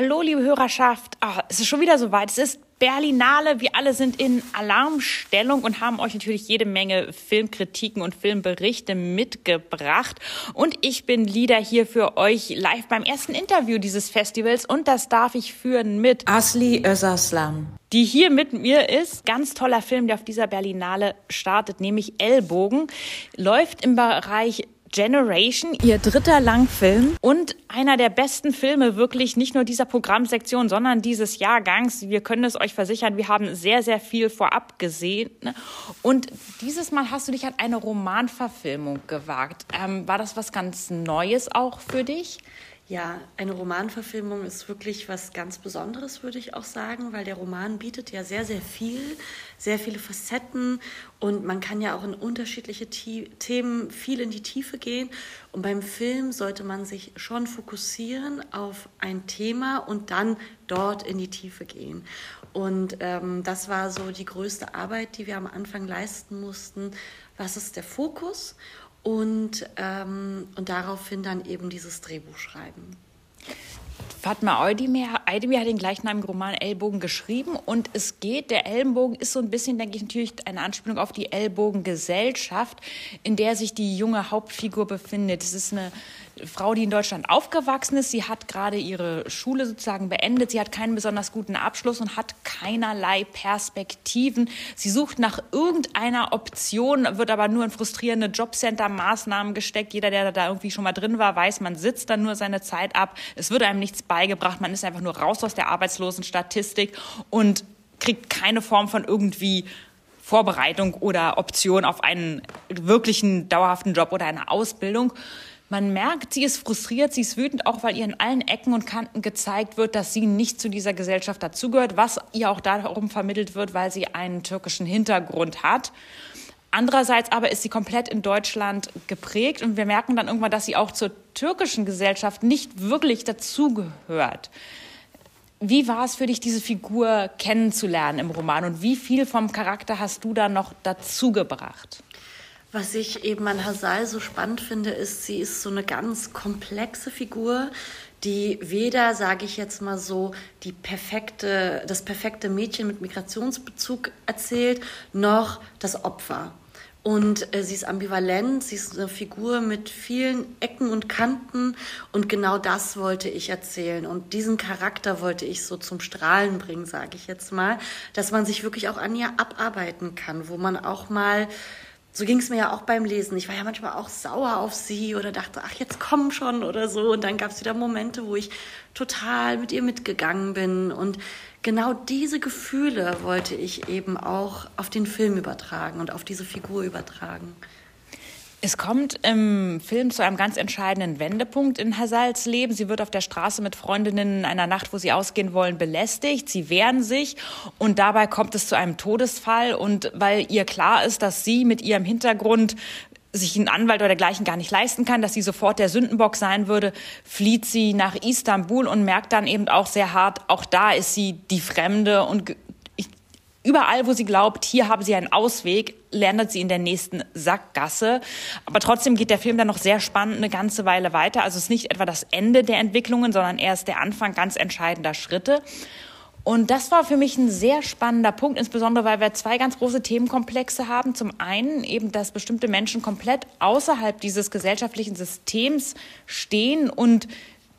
Hallo, liebe Hörerschaft. Oh, es ist schon wieder soweit. Es ist Berlinale. Wir alle sind in Alarmstellung und haben euch natürlich jede Menge Filmkritiken und Filmberichte mitgebracht. Und ich bin Lieder hier für euch live beim ersten Interview dieses Festivals und das darf ich führen mit Asli Özaslan die hier mit mir ist. Ganz toller Film, der auf dieser Berlinale startet, nämlich Ellbogen. Läuft im Bereich Generation, ihr dritter Langfilm und einer der besten Filme wirklich nicht nur dieser Programmsektion, sondern dieses Jahrgangs. Wir können es euch versichern, wir haben sehr, sehr viel vorab gesehen. Und dieses Mal hast du dich an eine Romanverfilmung gewagt. Ähm, war das was ganz Neues auch für dich? Ja, eine Romanverfilmung ist wirklich was ganz Besonderes, würde ich auch sagen, weil der Roman bietet ja sehr, sehr viel, sehr viele Facetten und man kann ja auch in unterschiedliche Themen viel in die Tiefe gehen. Und beim Film sollte man sich schon fokussieren auf ein Thema und dann dort in die Tiefe gehen. Und ähm, das war so die größte Arbeit, die wir am Anfang leisten mussten. Was ist der Fokus? Und, ähm, und daraufhin dann eben dieses Drehbuch schreiben. Fatma Eudemir hat den gleichnamigen Roman Ellbogen geschrieben und es geht, der Ellenbogen ist so ein bisschen, denke ich, natürlich eine Anspielung auf die Ellbogengesellschaft, in der sich die junge Hauptfigur befindet. Es ist eine Frau, die in Deutschland aufgewachsen ist. Sie hat gerade ihre Schule sozusagen beendet. Sie hat keinen besonders guten Abschluss und hat keinerlei Perspektiven. Sie sucht nach irgendeiner Option, wird aber nur in frustrierende Jobcenter-Maßnahmen gesteckt. Jeder, der da irgendwie schon mal drin war, weiß, man sitzt dann nur seine Zeit ab. Es wird einem nichts beigebracht. Man ist einfach nur raus aus der Arbeitslosenstatistik und kriegt keine Form von irgendwie Vorbereitung oder Option auf einen wirklichen dauerhaften Job oder eine Ausbildung. Man merkt, sie ist frustriert, sie ist wütend, auch weil ihr in allen Ecken und Kanten gezeigt wird, dass sie nicht zu dieser Gesellschaft dazugehört, was ihr auch darum vermittelt wird, weil sie einen türkischen Hintergrund hat. Andererseits aber ist sie komplett in Deutschland geprägt und wir merken dann irgendwann, dass sie auch zur türkischen Gesellschaft nicht wirklich dazugehört. Wie war es für dich, diese Figur kennenzulernen im Roman und wie viel vom Charakter hast du da noch dazugebracht? Was ich eben an Hasal so spannend finde, ist, sie ist so eine ganz komplexe Figur, die weder, sage ich jetzt mal so, die perfekte, das perfekte Mädchen mit Migrationsbezug erzählt, noch das Opfer. Und äh, sie ist ambivalent, sie ist eine Figur mit vielen Ecken und Kanten und genau das wollte ich erzählen. Und diesen Charakter wollte ich so zum Strahlen bringen, sage ich jetzt mal, dass man sich wirklich auch an ihr abarbeiten kann, wo man auch mal so ging es mir ja auch beim Lesen. Ich war ja manchmal auch sauer auf sie oder dachte, ach, jetzt komm schon oder so. Und dann gab es wieder Momente, wo ich total mit ihr mitgegangen bin. Und genau diese Gefühle wollte ich eben auch auf den Film übertragen und auf diese Figur übertragen. Es kommt im Film zu einem ganz entscheidenden Wendepunkt in Hasals Leben. Sie wird auf der Straße mit Freundinnen in einer Nacht, wo sie ausgehen wollen, belästigt. Sie wehren sich und dabei kommt es zu einem Todesfall. Und weil ihr klar ist, dass sie mit ihrem Hintergrund sich einen Anwalt oder dergleichen gar nicht leisten kann, dass sie sofort der Sündenbock sein würde, flieht sie nach Istanbul und merkt dann eben auch sehr hart, auch da ist sie die Fremde und überall, wo sie glaubt, hier haben sie einen Ausweg, landet sie in der nächsten Sackgasse. Aber trotzdem geht der Film dann noch sehr spannend eine ganze Weile weiter. Also es ist nicht etwa das Ende der Entwicklungen, sondern erst der Anfang ganz entscheidender Schritte. Und das war für mich ein sehr spannender Punkt, insbesondere weil wir zwei ganz große Themenkomplexe haben. Zum einen eben, dass bestimmte Menschen komplett außerhalb dieses gesellschaftlichen Systems stehen und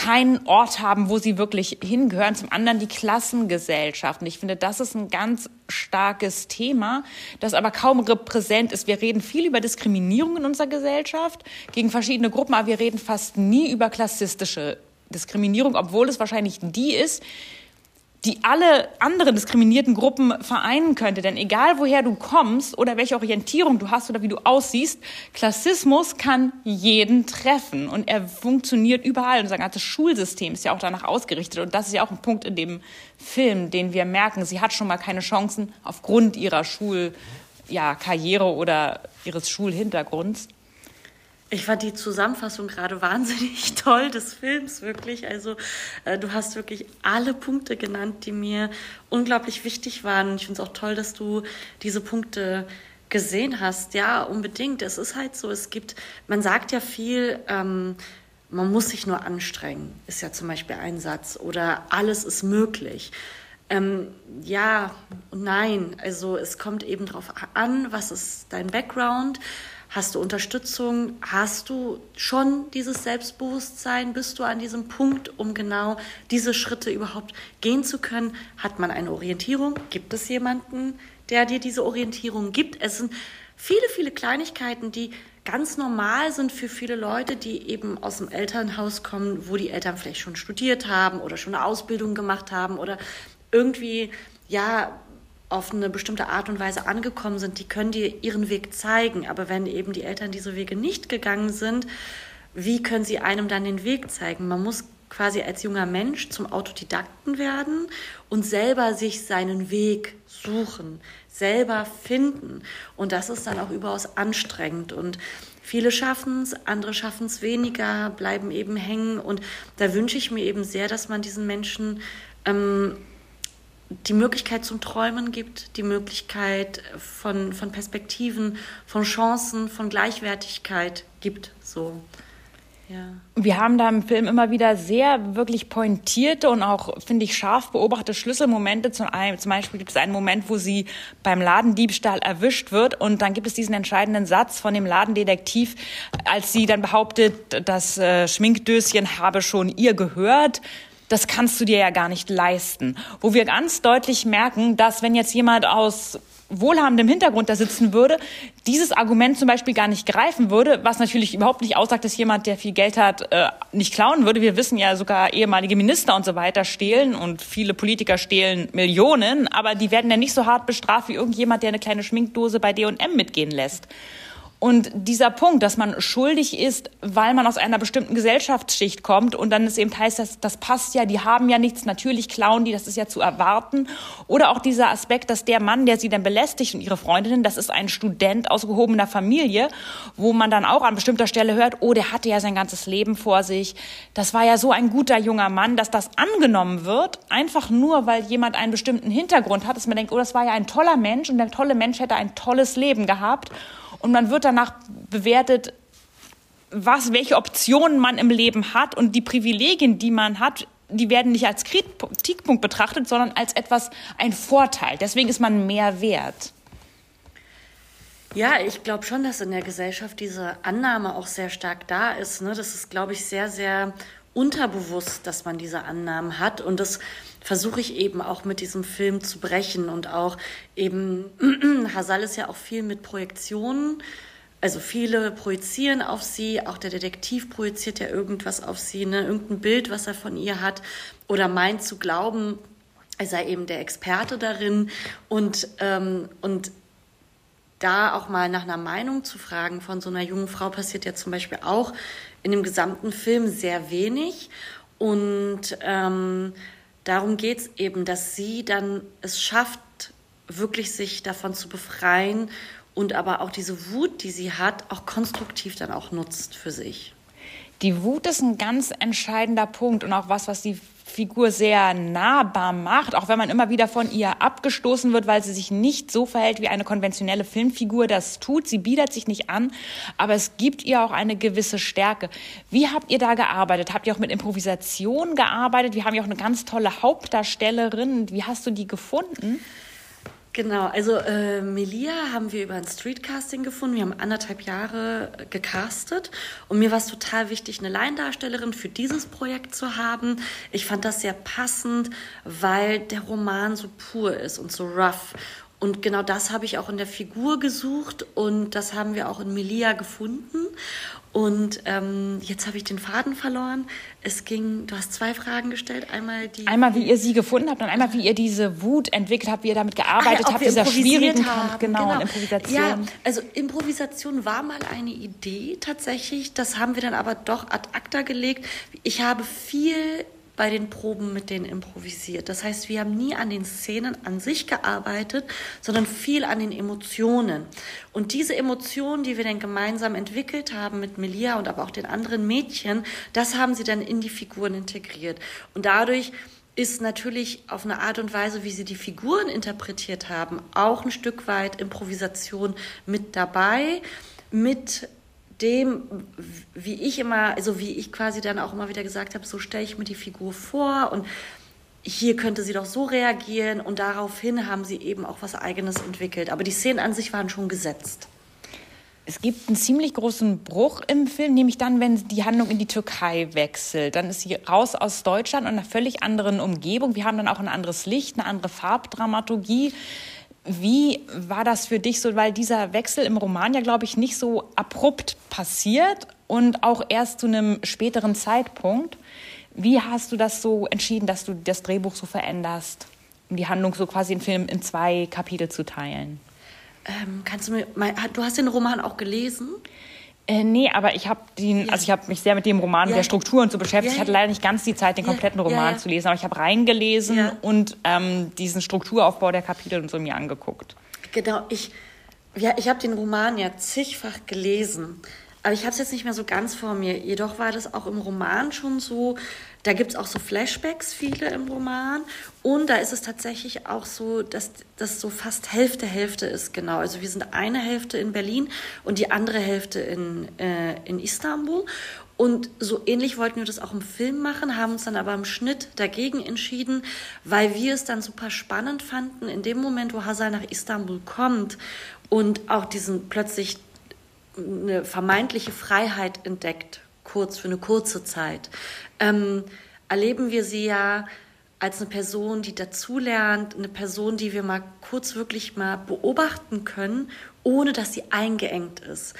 keinen Ort haben, wo sie wirklich hingehören. Zum anderen die Klassengesellschaft. Und ich finde, das ist ein ganz starkes Thema, das aber kaum repräsent ist. Wir reden viel über Diskriminierung in unserer Gesellschaft gegen verschiedene Gruppen, aber wir reden fast nie über klassistische Diskriminierung, obwohl es wahrscheinlich die ist, die alle anderen diskriminierten Gruppen vereinen könnte. Denn egal woher du kommst oder welche Orientierung du hast oder wie du aussiehst, Klassismus kann jeden treffen und er funktioniert überall. Unser ganzes Schulsystem ist ja auch danach ausgerichtet und das ist ja auch ein Punkt in dem Film, den wir merken. Sie hat schon mal keine Chancen aufgrund ihrer Schulkarriere ja, oder ihres Schulhintergrunds. Ich fand die Zusammenfassung gerade wahnsinnig toll des Films, wirklich. Also äh, du hast wirklich alle Punkte genannt, die mir unglaublich wichtig waren. Ich finde es auch toll, dass du diese Punkte gesehen hast. Ja, unbedingt. Es ist halt so, es gibt, man sagt ja viel, ähm, man muss sich nur anstrengen, ist ja zum Beispiel ein Satz. Oder alles ist möglich. Ähm, ja und nein. Also es kommt eben darauf an, was ist dein Background. Hast du Unterstützung? Hast du schon dieses Selbstbewusstsein? Bist du an diesem Punkt, um genau diese Schritte überhaupt gehen zu können? Hat man eine Orientierung? Gibt es jemanden, der dir diese Orientierung gibt? Es sind viele, viele Kleinigkeiten, die ganz normal sind für viele Leute, die eben aus dem Elternhaus kommen, wo die Eltern vielleicht schon studiert haben oder schon eine Ausbildung gemacht haben oder irgendwie ja auf eine bestimmte Art und Weise angekommen sind, die können dir ihren Weg zeigen. Aber wenn eben die Eltern diese Wege nicht gegangen sind, wie können sie einem dann den Weg zeigen? Man muss quasi als junger Mensch zum Autodidakten werden und selber sich seinen Weg suchen, selber finden. Und das ist dann auch überaus anstrengend. Und viele schaffen es, andere schaffen es weniger, bleiben eben hängen. Und da wünsche ich mir eben sehr, dass man diesen Menschen ähm, die Möglichkeit zum Träumen gibt, die Möglichkeit von, von Perspektiven, von Chancen, von Gleichwertigkeit gibt. So. Ja. Wir haben da im Film immer wieder sehr wirklich pointierte und auch, finde ich, scharf beobachtete Schlüsselmomente. Zum, zum Beispiel gibt es einen Moment, wo sie beim Ladendiebstahl erwischt wird und dann gibt es diesen entscheidenden Satz von dem Ladendetektiv, als sie dann behauptet, das äh, Schminkdöschen habe schon ihr gehört das kannst du dir ja gar nicht leisten. Wo wir ganz deutlich merken, dass wenn jetzt jemand aus wohlhabendem Hintergrund da sitzen würde, dieses Argument zum Beispiel gar nicht greifen würde, was natürlich überhaupt nicht aussagt, dass jemand, der viel Geld hat, äh, nicht klauen würde. Wir wissen ja sogar ehemalige Minister und so weiter stehlen und viele Politiker stehlen Millionen, aber die werden ja nicht so hart bestraft wie irgendjemand, der eine kleine Schminkdose bei D&M mitgehen lässt. Und dieser Punkt, dass man schuldig ist, weil man aus einer bestimmten Gesellschaftsschicht kommt und dann es eben heißt, dass, das passt ja, die haben ja nichts, natürlich klauen die, das ist ja zu erwarten. Oder auch dieser Aspekt, dass der Mann, der sie dann belästigt und ihre Freundinnen, das ist ein Student aus gehobener Familie, wo man dann auch an bestimmter Stelle hört, oh, der hatte ja sein ganzes Leben vor sich. Das war ja so ein guter junger Mann, dass das angenommen wird, einfach nur, weil jemand einen bestimmten Hintergrund hat, dass man denkt, oh, das war ja ein toller Mensch und der tolle Mensch hätte ein tolles Leben gehabt. Und man wird danach bewertet, was, welche Optionen man im Leben hat und die Privilegien, die man hat, die werden nicht als Kritikpunkt betrachtet, sondern als etwas, ein Vorteil. Deswegen ist man mehr wert. Ja, ich glaube schon, dass in der Gesellschaft diese Annahme auch sehr stark da ist. Ne? Das ist, glaube ich, sehr, sehr unterbewusst, dass man diese Annahmen hat. Und das versuche ich eben auch mit diesem Film zu brechen. Und auch eben, Hasal ist ja auch viel mit Projektionen. Also viele projizieren auf sie, auch der Detektiv projiziert ja irgendwas auf sie, ne? irgendein Bild, was er von ihr hat oder meint zu glauben, er sei eben der Experte darin. Und, ähm, und da auch mal nach einer Meinung zu fragen von so einer jungen Frau passiert ja zum Beispiel auch in dem gesamten Film sehr wenig. Und ähm, darum geht es eben, dass sie dann es schafft, wirklich sich davon zu befreien und aber auch diese Wut, die sie hat, auch konstruktiv dann auch nutzt für sich. Die Wut ist ein ganz entscheidender Punkt und auch was, was die Figur sehr nahbar macht, auch wenn man immer wieder von ihr abgestoßen wird, weil sie sich nicht so verhält, wie eine konventionelle Filmfigur das tut. Sie biedert sich nicht an, aber es gibt ihr auch eine gewisse Stärke. Wie habt ihr da gearbeitet? Habt ihr auch mit Improvisation gearbeitet? Wir haben ja auch eine ganz tolle Hauptdarstellerin. Wie hast du die gefunden? Genau, also äh, Melia haben wir über ein Streetcasting gefunden. Wir haben anderthalb Jahre gecastet und mir war es total wichtig, eine Laiendarstellerin für dieses Projekt zu haben. Ich fand das sehr passend, weil der Roman so pur ist und so rough. Und genau das habe ich auch in der Figur gesucht und das haben wir auch in Melia gefunden. Und ähm, jetzt habe ich den Faden verloren. Es ging, du hast zwei Fragen gestellt. Einmal die. Einmal, wie ihr sie gefunden habt und einmal, wie ihr diese Wut entwickelt habt, wie ihr damit gearbeitet ah, ja, habt, dieser schwierigen Kampf. Genau, genau. Improvisation. Ja, also Improvisation war mal eine Idee tatsächlich. Das haben wir dann aber doch ad acta gelegt. Ich habe viel bei den Proben mit denen improvisiert. Das heißt, wir haben nie an den Szenen an sich gearbeitet, sondern viel an den Emotionen. Und diese Emotionen, die wir dann gemeinsam entwickelt haben mit Melia und aber auch den anderen Mädchen, das haben sie dann in die Figuren integriert. Und dadurch ist natürlich auf eine Art und Weise, wie sie die Figuren interpretiert haben, auch ein Stück weit Improvisation mit dabei, mit dem, wie ich immer, also wie ich quasi dann auch immer wieder gesagt habe, so stelle ich mir die Figur vor und hier könnte sie doch so reagieren und daraufhin haben sie eben auch was Eigenes entwickelt. Aber die Szenen an sich waren schon gesetzt. Es gibt einen ziemlich großen Bruch im Film, nämlich dann, wenn die Handlung in die Türkei wechselt. Dann ist sie raus aus Deutschland und einer völlig anderen Umgebung. Wir haben dann auch ein anderes Licht, eine andere Farbdramaturgie. Wie war das für dich so, weil dieser Wechsel im Roman ja, glaube ich, nicht so abrupt passiert und auch erst zu einem späteren Zeitpunkt? Wie hast du das so entschieden, dass du das Drehbuch so veränderst, um die Handlung so quasi im Film in zwei Kapitel zu teilen? Ähm, kannst du mir, du hast den Roman auch gelesen? Äh, nee, aber ich habe ja. also ich mich sehr mit dem Roman, ja. der Struktur und so beschäftigt. Ja, ich hatte leider nicht ganz die Zeit, den kompletten Roman zu lesen, aber ich habe reingelesen und ähm, diesen Strukturaufbau der Kapitel und so mir angeguckt. Genau, ich, ja, ich habe den Roman ja zigfach gelesen. Aber ich habe es jetzt nicht mehr so ganz vor mir. Jedoch war das auch im Roman schon so. Da gibt es auch so Flashbacks, viele im Roman. Und da ist es tatsächlich auch so, dass das so fast Hälfte Hälfte ist, genau. Also wir sind eine Hälfte in Berlin und die andere Hälfte in, äh, in Istanbul. Und so ähnlich wollten wir das auch im Film machen, haben uns dann aber im Schnitt dagegen entschieden, weil wir es dann super spannend fanden, in dem Moment, wo Hazal nach Istanbul kommt und auch diesen plötzlich eine vermeintliche Freiheit entdeckt, kurz für eine kurze Zeit, ähm, erleben wir sie ja als eine Person, die dazulernt, eine Person, die wir mal kurz wirklich mal beobachten können, ohne dass sie eingeengt ist.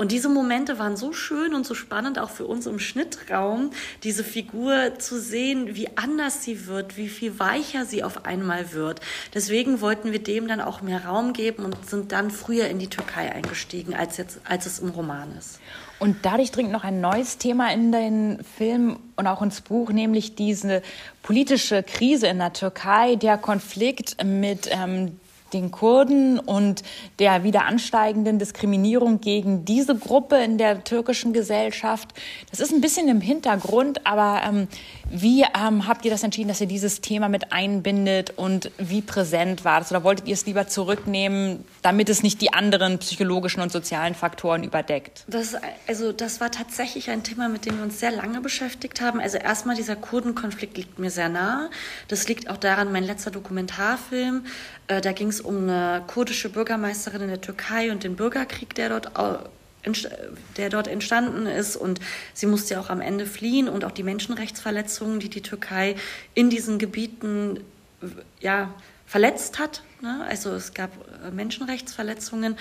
Und diese Momente waren so schön und so spannend auch für uns im Schnittraum, diese Figur zu sehen, wie anders sie wird, wie viel weicher sie auf einmal wird. Deswegen wollten wir dem dann auch mehr Raum geben und sind dann früher in die Türkei eingestiegen, als, jetzt, als es im Roman ist. Und dadurch dringt noch ein neues Thema in den Film und auch ins Buch, nämlich diese politische Krise in der Türkei, der Konflikt mit ähm, den Kurden und der wieder ansteigenden Diskriminierung gegen diese Gruppe in der türkischen Gesellschaft. Das ist ein bisschen im Hintergrund, aber ähm, wie ähm, habt ihr das entschieden, dass ihr dieses Thema mit einbindet und wie präsent war das? Oder wolltet ihr es lieber zurücknehmen, damit es nicht die anderen psychologischen und sozialen Faktoren überdeckt? Das, also das war tatsächlich ein Thema, mit dem wir uns sehr lange beschäftigt haben. Also erstmal dieser Kurdenkonflikt liegt mir sehr nahe. Das liegt auch daran, mein letzter Dokumentarfilm, äh, da ging es um eine kurdische Bürgermeisterin in der Türkei und den Bürgerkrieg, der dort der dort entstanden ist. Und sie musste ja auch am Ende fliehen und auch die Menschenrechtsverletzungen, die die Türkei in diesen Gebieten ja, verletzt hat. Ne? Also es gab äh, Menschenrechtsverletzungen.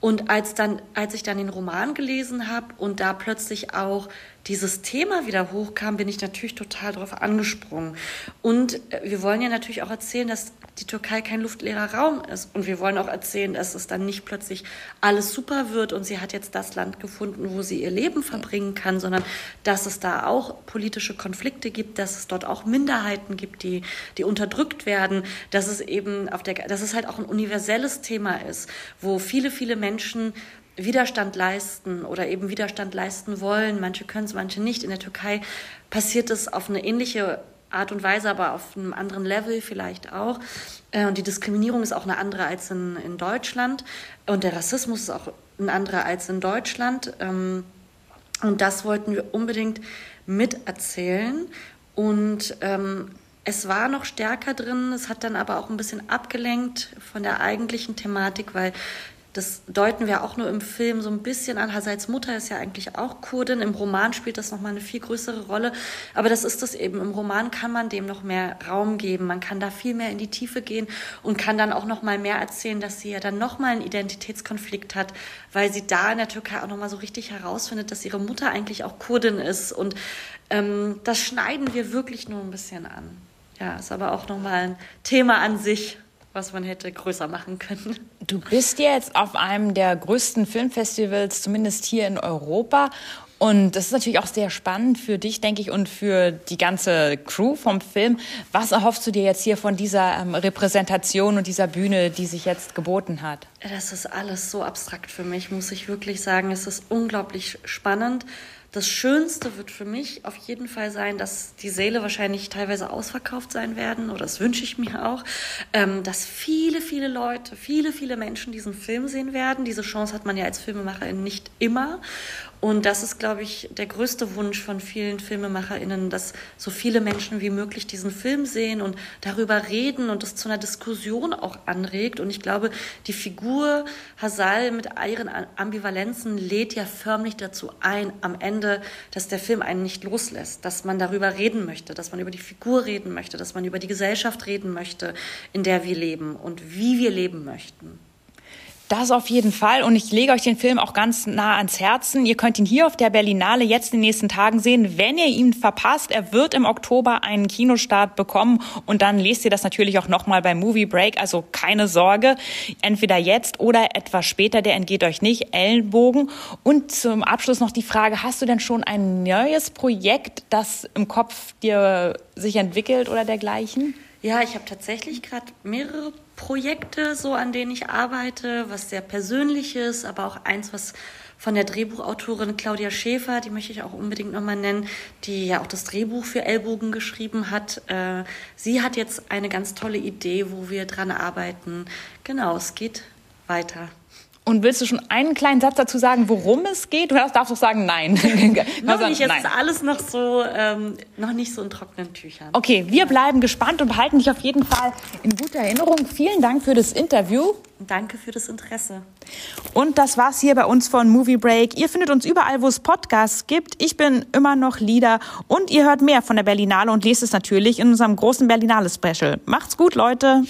Und als, dann, als ich dann den Roman gelesen habe und da plötzlich auch dieses Thema wieder hochkam, bin ich natürlich total darauf angesprungen. Und äh, wir wollen ja natürlich auch erzählen, dass die Türkei kein luftleerer Raum ist. Und wir wollen auch erzählen, dass es dann nicht plötzlich alles super wird und sie hat jetzt das Land gefunden, wo sie ihr Leben verbringen kann, sondern dass es da auch politische Konflikte gibt, dass es dort auch Minderheiten gibt, die, die unterdrückt werden, dass es eben auf der, dass es halt auch ein universelles Thema ist, wo viele, viele Menschen Widerstand leisten oder eben Widerstand leisten wollen. Manche können es, manche nicht. In der Türkei passiert es auf eine ähnliche Art und Weise, aber auf einem anderen Level vielleicht auch. Äh, und die Diskriminierung ist auch eine andere als in, in Deutschland. Und der Rassismus ist auch ein anderer als in Deutschland. Ähm, und das wollten wir unbedingt miterzählen. Und ähm, es war noch stärker drin, es hat dann aber auch ein bisschen abgelenkt von der eigentlichen Thematik, weil das deuten wir auch nur im Film so ein bisschen an. Hazals Mutter ist ja eigentlich auch Kurdin. Im Roman spielt das nochmal eine viel größere Rolle. Aber das ist das eben. Im Roman kann man dem noch mehr Raum geben. Man kann da viel mehr in die Tiefe gehen und kann dann auch nochmal mehr erzählen, dass sie ja dann nochmal einen Identitätskonflikt hat, weil sie da in der Türkei auch nochmal so richtig herausfindet, dass ihre Mutter eigentlich auch Kurdin ist. Und ähm, das schneiden wir wirklich nur ein bisschen an. Ja, ist aber auch nochmal ein Thema an sich was man hätte größer machen können. Du bist jetzt auf einem der größten Filmfestivals, zumindest hier in Europa. Und das ist natürlich auch sehr spannend für dich, denke ich, und für die ganze Crew vom Film. Was erhoffst du dir jetzt hier von dieser ähm, Repräsentation und dieser Bühne, die sich jetzt geboten hat? Das ist alles so abstrakt für mich, muss ich wirklich sagen. Es ist unglaublich spannend. Das Schönste wird für mich auf jeden Fall sein, dass die Säle wahrscheinlich teilweise ausverkauft sein werden, oder das wünsche ich mir auch, ähm, dass viele, viele Leute, viele, viele Menschen diesen Film sehen werden. Diese Chance hat man ja als Filmemacherin nicht immer. Und das ist, glaube ich, der größte Wunsch von vielen FilmemacherInnen, dass so viele Menschen wie möglich diesen Film sehen und darüber reden und es zu einer Diskussion auch anregt. Und ich glaube, die Figur Hasal mit ihren Ambivalenzen lädt ja förmlich dazu ein, am Ende, dass der Film einen nicht loslässt, dass man darüber reden möchte, dass man über die Figur reden möchte, dass man über die Gesellschaft reden möchte, in der wir leben und wie wir leben möchten. Das auf jeden Fall. Und ich lege euch den Film auch ganz nah ans Herzen. Ihr könnt ihn hier auf der Berlinale jetzt in den nächsten Tagen sehen. Wenn ihr ihn verpasst, er wird im Oktober einen Kinostart bekommen. Und dann lest ihr das natürlich auch nochmal beim Movie Break. Also keine Sorge. Entweder jetzt oder etwas später. Der entgeht euch nicht. Ellenbogen. Und zum Abschluss noch die Frage, hast du denn schon ein neues Projekt, das im Kopf dir sich entwickelt oder dergleichen? Ja, ich habe tatsächlich gerade mehrere Projekte, so an denen ich arbeite, was sehr persönliches, aber auch eins, was von der Drehbuchautorin Claudia Schäfer, die möchte ich auch unbedingt nochmal nennen, die ja auch das Drehbuch für Ellbogen geschrieben hat. Äh, sie hat jetzt eine ganz tolle Idee, wo wir dran arbeiten. Genau, es geht weiter. Und willst du schon einen kleinen Satz dazu sagen, worum es geht? Du darfst auch sagen, nein. noch nicht, es nein. ist alles noch so, ähm, noch nicht so in trockenen Tüchern. Okay, wir bleiben gespannt und behalten dich auf jeden Fall in guter Erinnerung. Vielen Dank für das Interview. Danke für das Interesse. Und das war's hier bei uns von Movie Break. Ihr findet uns überall, wo es Podcasts gibt. Ich bin immer noch Lieder und ihr hört mehr von der Berlinale und lest es natürlich in unserem großen Berlinale Special. Macht's gut, Leute.